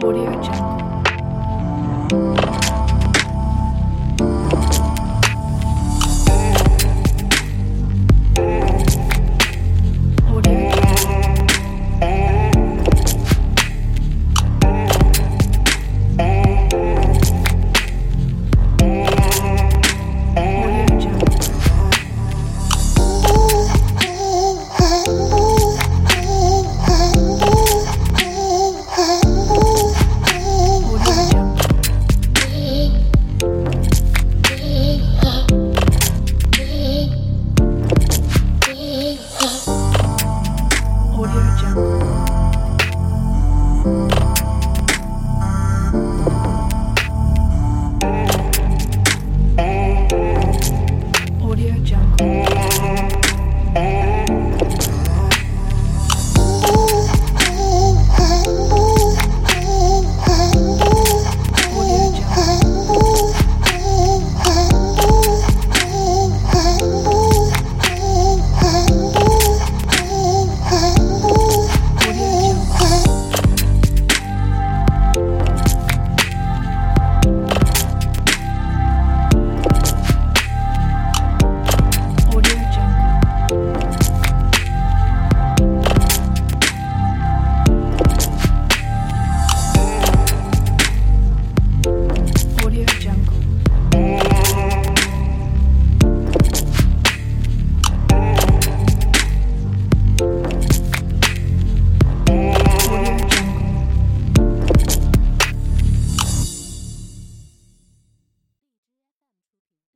Audio Jungle. Jungle.